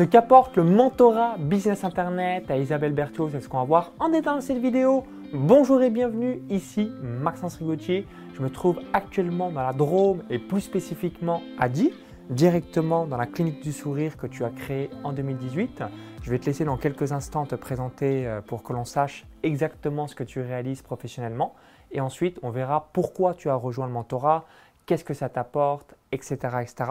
Ce qu'apporte le mentorat Business Internet à Isabelle Berthiaud, c'est ce qu'on va voir en détail dans cette vidéo. Bonjour et bienvenue, ici Maxence Rigotier. Je me trouve actuellement dans la Drôme et plus spécifiquement à Die, directement dans la clinique du sourire que tu as créée en 2018. Je vais te laisser dans quelques instants te présenter euh, pour que l'on sache exactement ce que tu réalises professionnellement. Et ensuite, on verra pourquoi tu as rejoint le mentorat, qu'est-ce que ça t'apporte, etc. etc.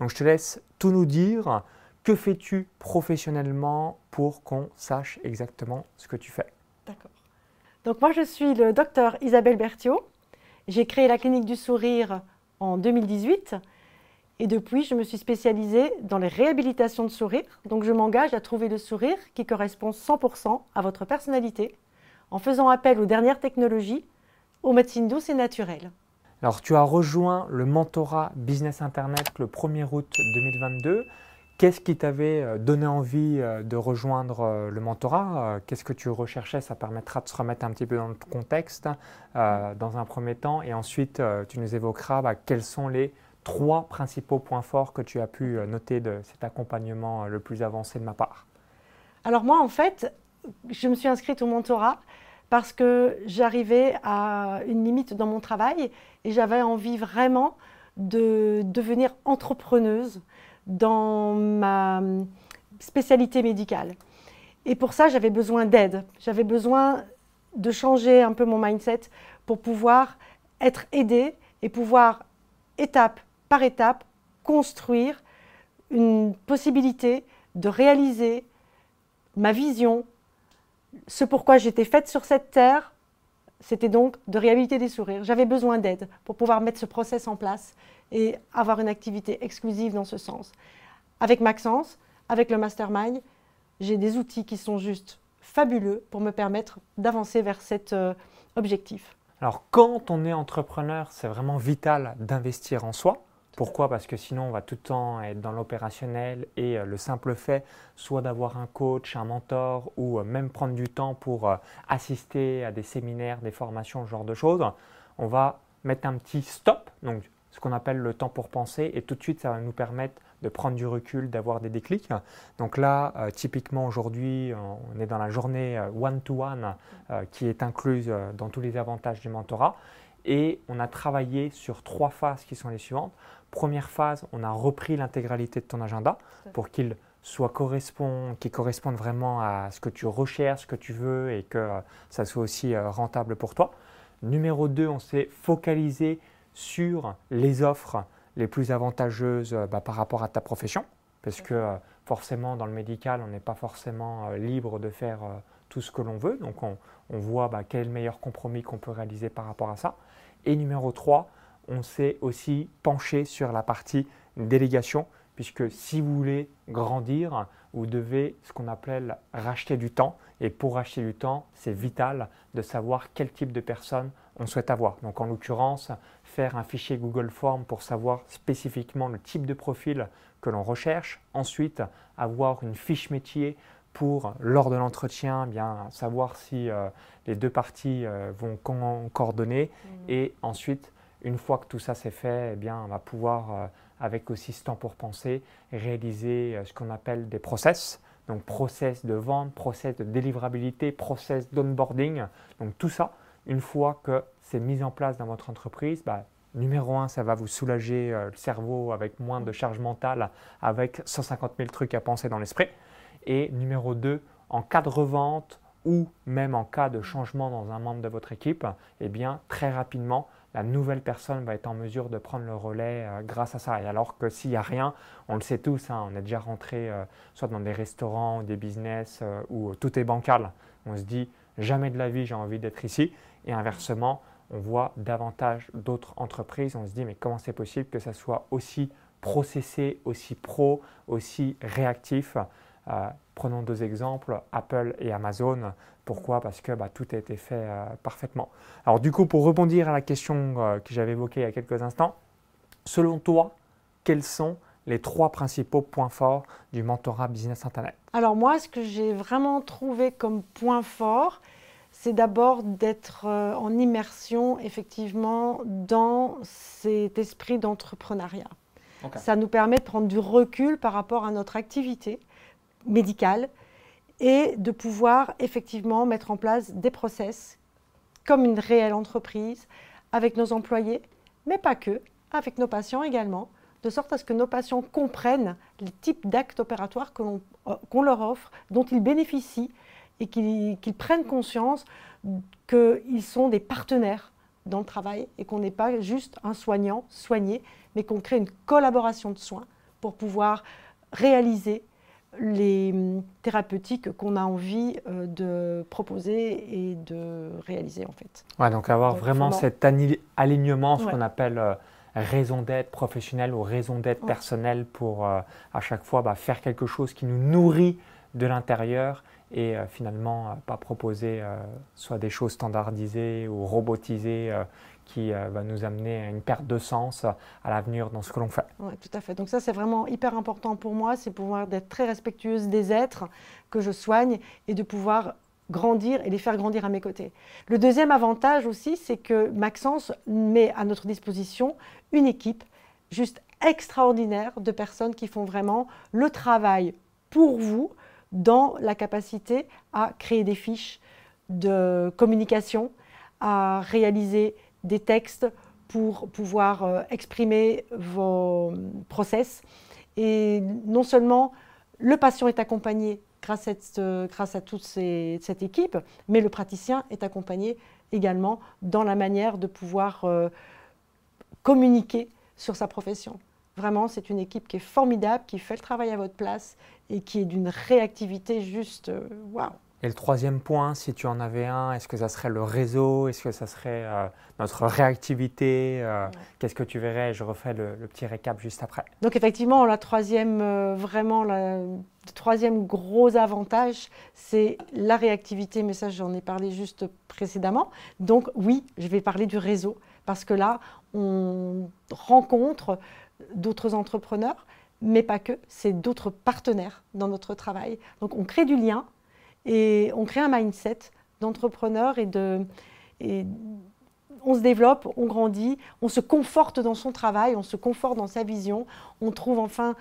Donc je te laisse tout nous dire. Que fais-tu professionnellement pour qu'on sache exactement ce que tu fais? D'accord. Donc moi je suis le docteur Isabelle Berthiaud. J'ai créé la clinique du sourire en 2018 et depuis je me suis spécialisée dans les réhabilitations de sourire. Donc je m'engage à trouver le sourire qui correspond 100% à votre personnalité en faisant appel aux dernières technologies, aux médecines douces et naturelles. Alors tu as rejoint le mentorat Business Internet le 1er août 2022. Qu'est-ce qui t'avait euh, donné envie euh, de rejoindre euh, le mentorat Qu'est-ce que tu recherchais Ça permettra de se remettre un petit peu dans le contexte dans un premier temps et ensuite tu nous évoqueras bah, quels sont les trois principaux points forts que tu as pu noter de cet accompagnement le plus avancé de ma part? Alors moi en fait, je me suis inscrite au mentorat parce que j'arrivais à une limite dans mon travail et j'avais envie vraiment de devenir entrepreneuse dans ma spécialité médicale. Et pour ça, j'avais besoin d'aide. J'avais besoin de changer un peu mon mindset pour pouvoir être aidée et pouvoir, étape par étape, construire une possibilité de réaliser ma vision, ce pourquoi j'étais faite sur cette terre, c'était donc de réhabiliter des sourires. J'avais besoin d'aide pour pouvoir mettre ce process en place et avoir une activité exclusive dans ce sens. Avec Maxence, avec le Mastermind, j'ai des outils qui sont juste fabuleux pour me permettre d'avancer vers cet euh, objectif. Alors quand on est entrepreneur, c'est vraiment vital d'investir en soi. Pourquoi? Parce que sinon, on va tout le temps être dans l'opérationnel et euh, le simple fait, soit d'avoir un coach, un mentor ou euh, même prendre du temps pour assister à des séminaires, des formations, ce genre de choses, on va mettre un petit stop, donc ce qu'on appelle le temps pour penser, et tout de suite, ça va nous permettre de prendre du recul, d'avoir des déclics. Donc là, typiquement aujourd'hui, on est dans la journée one-to-one qui est incluse dans tous les avantages du mentorat. Et on a travaillé sur trois phases qui sont les suivantes. Première phase, on a repris l'intégralité de ton agenda pour qu'il soit correspond, qu'il corresponde vraiment à ce que tu recherches, ce que tu veux et que euh, ça soit aussi euh, rentable pour toi. Numéro 2, on s'est focalisé sur les offres les plus avantageuses euh, bah, par rapport à ta profession, parce que forcément dans le médical, on n'est pas forcément libre de faire tout ce que l'on veut, donc on, voit bah, quel est le meilleur compromis qu'on peut réaliser par rapport à ça. Et numéro 3, on s'est aussi penché sur la partie délégation, puisque si vous voulez grandir, vous devez ce qu'on appelle racheter du temps. Et pour racheter du temps, c'est vital de savoir quel type de personne on souhaite avoir. Donc en l'occurrence, faire un fichier Google Form pour savoir spécifiquement le type de profil que l'on recherche. Ensuite, avoir une fiche métier pour, lors de l'entretien, bien savoir si euh, les deux parties euh, vont coordonner. Mmh. Et ensuite, une fois que tout ça c'est fait, eh bien, on va pouvoir, euh, avec aussi ce temps pour penser, réaliser ce qu'on appelle des process. Donc process de vente, process de délivrabilité, process d'onboarding. Donc tout ça, une fois que c'est mis en place dans votre entreprise, bah, numéro un, ça va vous soulager euh, le cerveau avec moins de charge mentale, avec 150 000 trucs à penser dans l'esprit. Et numéro deux, en cas de revente ou même en cas de changement dans un membre de votre équipe, eh bien très rapidement, la nouvelle personne va être en mesure de prendre le relais euh, grâce à ça. Et alors que s'il n'y a rien, on le sait tous, hein, on est déjà rentré euh, soit dans des restaurants ou des business où tout est bancal. On se dit jamais de la vie j'ai envie d'être ici. Et inversement, on voit davantage d'autres entreprises. On se dit mais comment c'est possible que ça soit aussi processé, aussi pro, aussi réactif? Prenons deux exemples, Apple et Amazon. Pourquoi? Parce que bah, tout a été fait euh, parfaitement. Alors du coup, pour rebondir à la question euh, que j'avais évoquée il y a quelques instants, selon toi, quels sont les trois principaux points forts du mentorat Business Internet? Alors moi, ce que j'ai vraiment trouvé comme point fort, c'est d'abord d'être euh, en immersion effectivement dans cet esprit d'entrepreneuriat. Ça nous permet de prendre du recul par rapport à notre activité médicale et de pouvoir effectivement mettre en place des process comme une réelle entreprise avec nos employés, mais pas que, avec nos patients également, de sorte à ce que nos patients comprennent les types d'actes opératoires euh, qu'on leur offre, dont ils bénéficient et qu'ils prennent conscience qu'ils sont des partenaires dans le travail et qu'on n'est pas juste un soignant soigné, mais qu'on crée une collaboration de soins pour pouvoir réaliser les hum, thérapeutiques qu'on a envie euh, de proposer et de réaliser en fait. Ouais, donc avoir vraiment, cet alignement, ce qu'on appelle euh, raison d'être professionnelle ou raison d'être personnelle pour euh, à chaque fois bah, faire quelque chose qui nous nourrit de l'intérieur et euh, finalement euh, pas proposer soit des choses standardisées ou robotisées qui va nous amener à une perte de sens à l'avenir dans ce que l'on fait. Oui, tout à fait. Donc ça, c'est vraiment hyper important pour moi, c'est pouvoir être très respectueuse des êtres que je soigne et de pouvoir grandir et les faire grandir à mes côtés. Le deuxième avantage aussi, c'est que Maxence met à notre disposition une équipe juste extraordinaire de personnes qui font vraiment le travail pour vous dans la capacité à créer des fiches de communication, à réaliser des textes pour pouvoir euh, exprimer vos process. Et non seulement le patient est accompagné grâce à, à toute cette équipe, mais le praticien est accompagné également dans la manière de pouvoir euh, communiquer sur sa profession. Vraiment, c'est une équipe qui est formidable, qui fait le travail à votre place et qui est d'une réactivité juste euh, waouh. Et le troisième point, si tu en avais un, est-ce que ça serait le réseau? Est-ce que ça serait euh, notre réactivité euh, Qu'est-ce que tu verrais? Je refais le, petit récap juste après. Donc effectivement, la troisième, euh, vraiment, le troisième gros avantage, c'est la réactivité. Mais ça, j'en ai parlé juste précédemment. Donc oui, je vais parler du réseau parce que là, on rencontre d'autres entrepreneurs, mais pas que, c'est d'autres partenaires dans notre travail. Donc on crée du lien et on crée un mindset d'entrepreneur et de. on se développe, on grandit, on se conforte dans son travail, on se conforte dans sa vision, on trouve enfin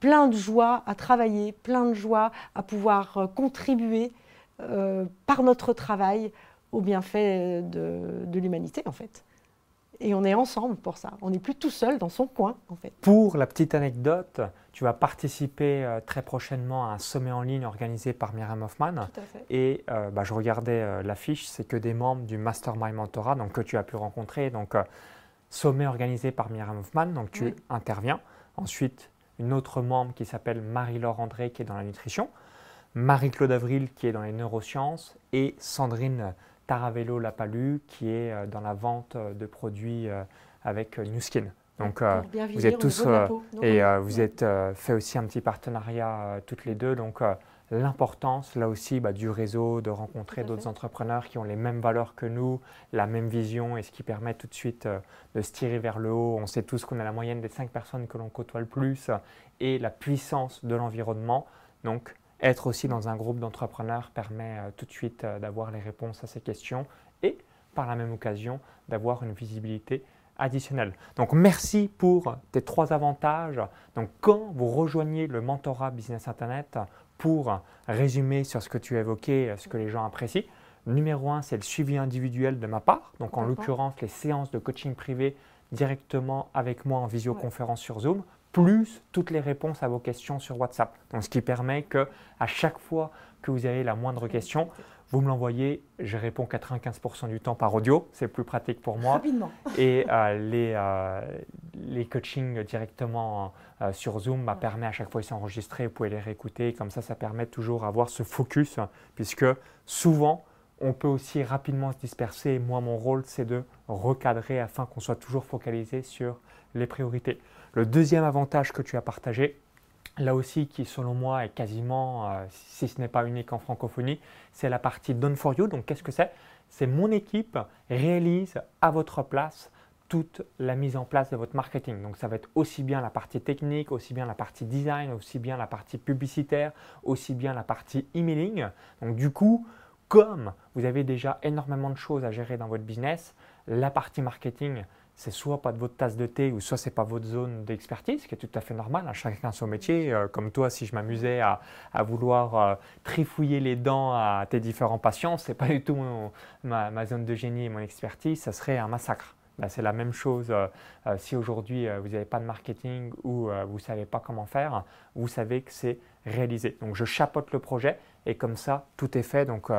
plein de joie à travailler, plein de joie à pouvoir euh, contribuer euh, par notre travail au bienfait de, de l'humanité en fait et on est ensemble pour ça. On n'est plus tout seul dans son coin, en fait. Pour la petite anecdote, tu vas participer euh, très prochainement à un sommet en ligne organisé par Myriam Hoffman. Tout à fait. Et euh, bah, je regardais euh, l'affiche, c'est que des membres du Mastermind Mentorat donc, que tu as pu rencontrer. Donc, sommet organisé par Myriam Hoffman, donc tu interviens. Ensuite, une autre membre qui s'appelle Marie-Laure André qui est dans la nutrition. Marie-Claude Avril qui est dans les neurosciences et Sandrine Taravello Lapalu qui est euh, dans la vente euh, de produits euh, avec New Skin. Donc vous êtes tous et vous êtes fait aussi un petit partenariat toutes les deux. Donc l'importance là aussi bah, du réseau, de rencontrer d'autres entrepreneurs qui ont les mêmes valeurs que nous, la même vision et ce qui permet tout de suite de se tirer vers le haut. On sait tous qu'on a la moyenne des cinq personnes que l'on côtoie le plus et la puissance de l'environnement. Donc être aussi dans un groupe d'entrepreneurs permet euh, tout de suite euh, d'avoir les réponses à ces questions et par la même occasion d'avoir une visibilité additionnelle. Donc merci pour tes trois avantages. Donc quand vous rejoignez le mentorat Business Internet, pour résumer sur ce que tu as évoqué, euh, ce que les gens apprécient, numéro un, c'est le suivi individuel de ma part. Donc en l'occurrence, les séances de coaching privé directement avec moi en visioconférence sur Zoom plus toutes les réponses à vos questions sur WhatsApp. Donc, ce qui permet que à chaque fois que vous avez la moindre question, vous me l'envoyez. Je réponds 95% du temps par audio. C'est plus pratique pour moi. Rapidement. Et euh, les, euh, les coachings directement euh, sur Zoom bah, permet à chaque fois, ils sont enregistrés. Vous pouvez les réécouter. Comme ça, ça permet toujours d'avoir ce focus, puisque souvent, on peut aussi rapidement se disperser. Moi, mon rôle, c'est de recadrer afin qu'on soit toujours focalisé sur les priorités. Le deuxième avantage que tu as partagé, là aussi qui selon moi est quasiment, euh, si ce n'est pas unique en francophonie, c'est la partie Done for You. Donc qu'est-ce que c'est? C'est mon équipe réalise à votre place toute la mise en place de votre marketing. Donc ça va être aussi bien la partie technique, aussi bien la partie design, aussi bien la partie publicitaire, aussi bien la partie emailing. Donc du coup, comme vous avez déjà énormément de choses à gérer dans votre business, la partie marketing c'est soit pas de votre tasse de thé ou soit c'est pas votre zone d'expertise, ce qui est tout à fait normal. Hein. chacun son métier. Euh, comme toi, si je m'amusais à, vouloir euh, trifouiller les dents à tes différents patients, c'est pas du tout ma, zone de génie et mon expertise. Ça serait un massacre. Bah, c'est la même chose euh, si aujourd'hui vous n'avez pas de marketing ou vous ne savez pas comment faire, vous savez que c'est réalisé. Donc je chapote le projet et comme ça, tout est fait. Donc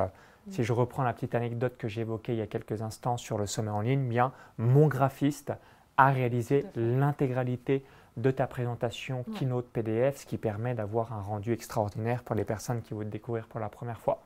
si je reprends la petite anecdote que j'ai évoquée il y a quelques instants sur le sommet en ligne, bien mon graphiste a réalisé l'intégralité de ta présentation Keynote PDF, ce qui permet d'avoir un rendu extraordinaire pour les personnes qui vont te découvrir pour la première fois.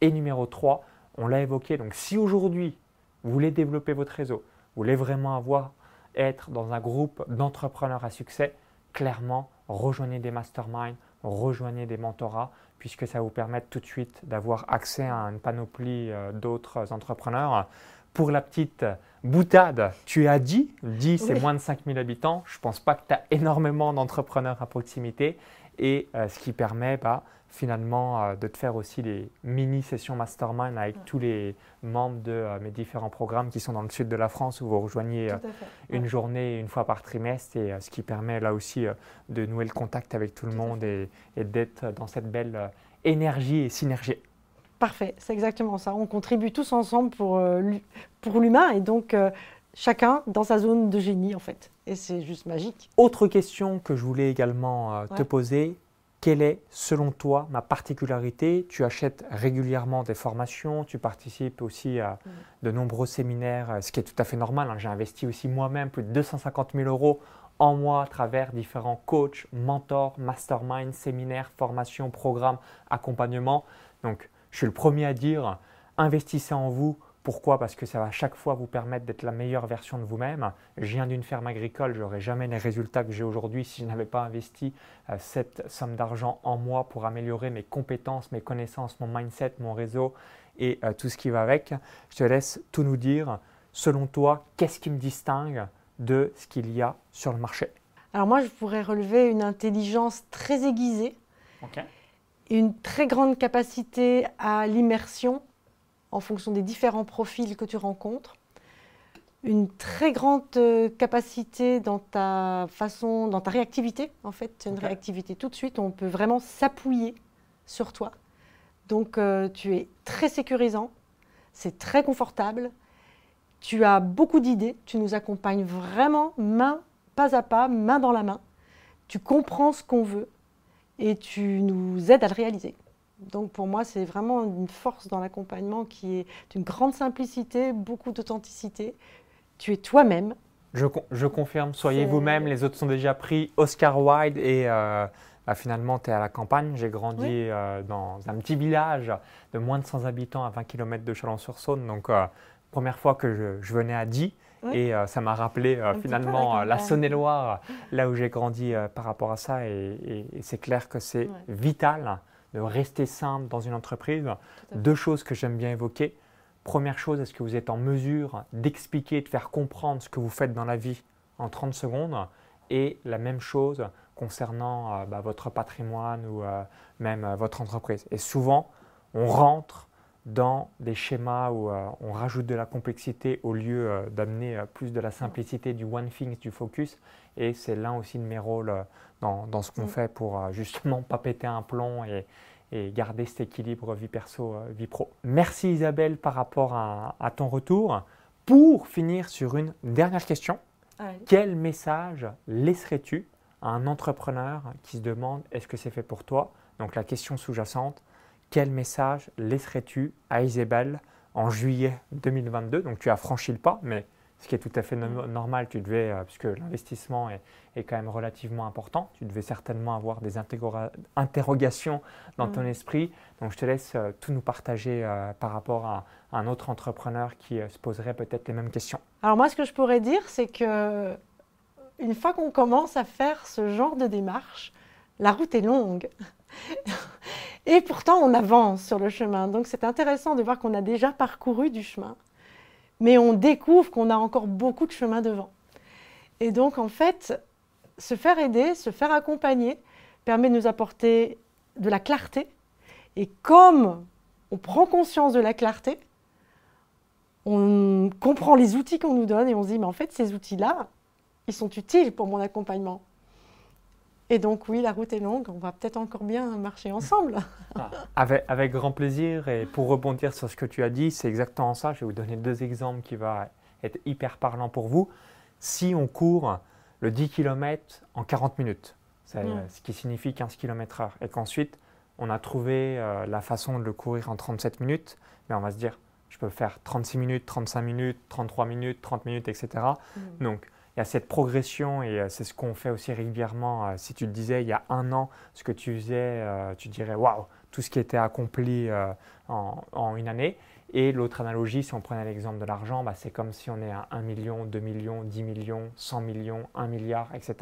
Et numéro 3, on l'a évoqué, donc si aujourd'hui vous voulez développer votre réseau, vous voulez vraiment avoir, être dans un groupe d'entrepreneurs à succès, clairement, rejoignez des masterminds, rejoignez des mentorats, puisque ça vous permet tout de suite d'avoir accès à une panoplie euh, d'autres entrepreneurs. Pour la petite boutade, tu as dit, dit c'est moins de 5000 habitants. Je ne pense pas que tu as énormément d'entrepreneurs à proximité et euh, ce qui permet bah, finalement euh, de te faire aussi des mini-sessions mastermind avec tous les membres de euh, mes différents programmes qui sont dans le sud de la France où vous rejoignez une journée une fois par trimestre. Et ce qui permet là aussi de nouer le contact avec tout le monde et, d'être dans cette belle énergie et synergie. Parfait, c'est exactement ça. On contribue tous ensemble pour, pour l'humain. Et donc chacun dans sa zone de génie en fait. Et c'est juste magique. Autre question que je voulais également te poser, quelle est, selon toi, ma particularité? Tu achètes régulièrement des formations, tu participes aussi à mm. de nombreux séminaires, euh, ce qui est tout à fait normal. Hein. J'ai investi aussi moi-même plus de 250 000 euros en moi à travers différents coachs, mentors, masterminds, séminaires, formations, programmes, accompagnements. Donc, je suis le premier à dire, investissez en vous, pourquoi? Parce que ça va à chaque fois vous permettre d'être la meilleure version de vous-même. Je viens d'une ferme agricole, je n'aurais jamais les résultats que j'ai aujourd'hui si je n'avais pas investi euh, cette somme d'argent en moi pour améliorer mes compétences, mes connaissances, mon mindset, mon réseau et euh, tout ce qui va avec. Je te laisse tout nous dire. Selon toi, qu'est-ce qui me distingue de ce qu'il y a sur le marché? Alors moi, je pourrais relever une intelligence très aiguisée, une très grande capacité à l'immersion en fonction des différents profils que tu rencontres, une très grande euh, capacité dans ta façon, dans ta réactivité, en fait, une réactivité tout de suite, on peut vraiment s'appuyer sur toi. Donc euh, tu es très sécurisant, c'est très confortable, tu as beaucoup d'idées, tu nous accompagnes vraiment main pas à pas, main dans la main, tu comprends ce qu'on veut et tu nous aides à le réaliser. Donc pour moi, c'est vraiment une force dans l'accompagnement qui est d'une grande simplicité, beaucoup d'authenticité. Tu es toi-même. Je, confirme, soyez vous-même, les autres sont déjà pris. Oscar Wilde et euh, bah, finalement, tu es à la campagne. J'ai grandi euh, dans un petit village de moins de 100 habitants à 20 km de Chalon-sur-Saône. Donc, euh, première fois que je, venais à Die. Et ça m'a rappelé finalement la Saône-et-Loire, là où j'ai grandi par rapport à ça. Et, c'est clair que c'est vital de rester simple dans une entreprise. Deux choses que j'aime bien évoquer. Première chose, est-ce que vous êtes en mesure d'expliquer, de faire comprendre ce que vous faites dans la vie en 30 secondes? Et la même chose concernant euh, bah, votre patrimoine ou euh, même euh, votre entreprise. Et souvent, on rentre dans des schémas où on rajoute de la complexité au lieu d'amener plus de la simplicité, du one thing, du focus. Et c'est l'un aussi de mes rôles dans, ce qu'on mm. fait pour euh, justement pas péter un plomb et, garder cet équilibre vie perso, euh, vie pro. Merci Isabelle par rapport à, ton retour. Pour finir sur une dernière question, quel message laisserais-tu à un entrepreneur qui se demande est-ce que c'est fait pour toi? Donc la question sous-jacente, quel message laisserais-tu à Isabelle en juillet 2022 Donc tu as franchi le pas, mais ce qui est tout à fait normal, tu devais, euh, puisque l'investissement est, quand même relativement important, tu devais certainement avoir des interrogations dans ton mm. esprit. Donc je te laisse euh, tout nous partager euh, par rapport à, un autre entrepreneur qui se poserait peut-être les mêmes questions. Alors moi, ce que je pourrais dire, c'est que une fois qu'on commence à faire ce genre de démarche, la route est longue. Et pourtant, on avance sur le chemin. Donc c'est intéressant de voir qu'on a déjà parcouru du chemin mais on découvre qu'on a encore beaucoup de chemin devant. Et donc, en fait, se faire aider, se faire accompagner, permet de nous apporter de la clarté. Et comme on prend conscience de la clarté, on comprend les outils qu'on nous donne et on se dit, mais en fait, ces outils-là, ils sont utiles pour mon accompagnement. Et donc oui, la route est longue, on va peut-être encore bien marcher ensemble. Ah, avec, avec, grand plaisir. Et pour rebondir sur ce que tu as dit, c'est exactement ça. Je vais vous donner deux exemples qui vont être hyper parlants pour vous. Si on court le 10 km en 40 minutes, c'est ce qui signifie 15 km heure, et qu'ensuite on a trouvé euh, la façon de le courir en 37 minutes, mais on va se dire, je peux faire 36 minutes, 35 minutes, 33 minutes, 30 minutes, etc. Mm. Donc, il y a cette progression et euh, c'est ce qu'on fait aussi régulièrement. Euh, si tu te disais il y a un an ce que tu faisais, tu dirais waouh, tout ce qui était accompli en, une année. Et l'autre analogie, si on prenait l'exemple de l'argent, bah, c'est comme si on est à 1 million, 2 millions, 10 millions, 100 millions, 1 milliard, etc.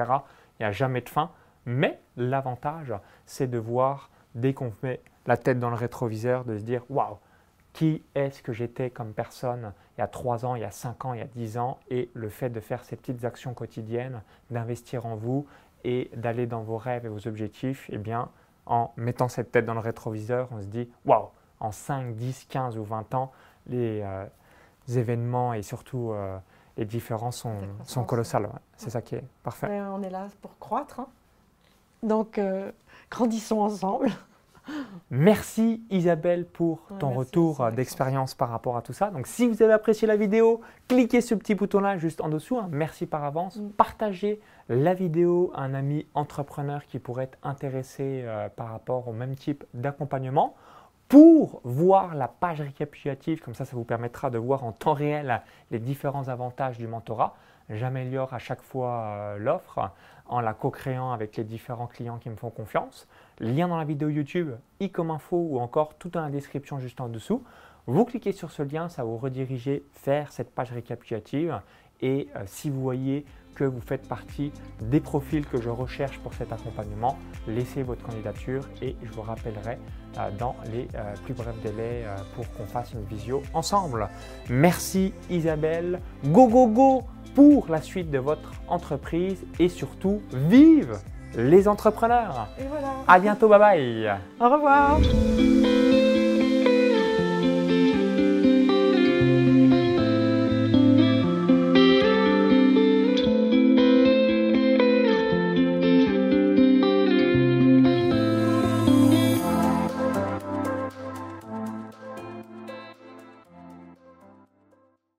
Il n'y a jamais de fin. Mais l'avantage, c'est de voir dès qu'on met la tête dans le rétroviseur, de se dire waouh, qui est-ce que j'étais comme personne il y a 3 ans, il y a 5 ans, il y a 10 ans, et le fait de faire ces petites actions quotidiennes, d'investir en vous et d'aller dans vos rêves et vos objectifs, eh bien, en mettant cette tête dans le rétroviseur, on se dit waouh, en 5, 10, 15 ou 20 ans, les, euh, événements et surtout euh, les différences sont, sont colossales. C'est ça qui est parfait. on est là pour croître. Hein. Donc, euh, grandissons ensemble. Merci Isabelle pour ton retour d'expérience par rapport à tout ça. Donc si vous avez apprécié la vidéo, cliquez ce petit bouton-là juste en dessous. Hein. Merci par avance. Mm. Partagez la vidéo à un ami entrepreneur qui pourrait être intéressé euh, par rapport au même type d'accompagnement. Pour voir la page récapitulative, comme ça, ça vous permettra de voir en temps réel les différents avantages du mentorat. J'améliore à chaque fois euh, l'offre en la co-créant avec les différents clients qui me font confiance. Lien dans la vidéo YouTube, i comme info ou encore tout dans la description juste en dessous. Vous cliquez sur ce lien, ça vous rediriger vers cette page récapitulative. Et euh, si vous voyez que vous faites partie des profils que je recherche pour cet accompagnement, laissez votre candidature et je vous rappellerai euh, dans les euh, plus brefs délais pour qu'on fasse une visio ensemble. Merci Isabelle. Go go go pour la suite de votre entreprise et surtout vive les entrepreneurs. Et voilà. À bientôt, bye bye. Au revoir.